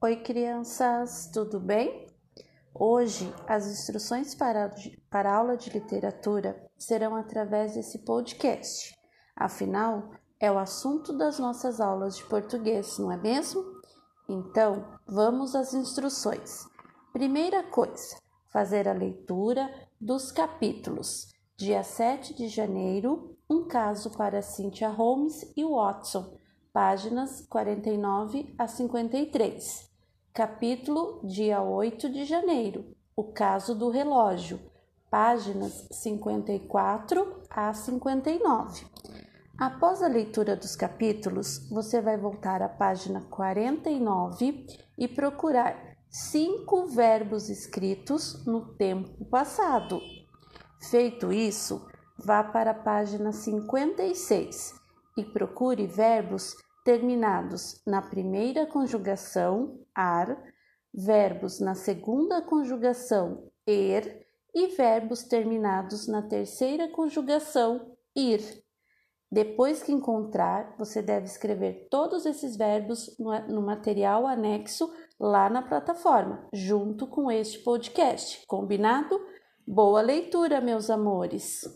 Oi, crianças, tudo bem? Hoje, as instruções para, para aula de literatura serão através desse podcast. Afinal, é o assunto das nossas aulas de português, não é mesmo? Então, vamos às instruções. Primeira coisa, fazer a leitura dos capítulos. Dia 7 de janeiro, um caso para Cynthia Holmes e Watson páginas 49 a 53. Capítulo, dia 8 de janeiro, o caso do relógio, páginas 54 a 59. Após a leitura dos capítulos, você vai voltar à página 49 e procurar cinco verbos escritos no tempo passado. Feito isso, vá para a página 56 e procure verbos terminados na primeira conjugação ar, verbos na segunda conjugação er e verbos terminados na terceira conjugação ir. Depois que encontrar, você deve escrever todos esses verbos no, material anexo lá na plataforma, junto com este podcast. Combinado? Boa leitura, meus amores!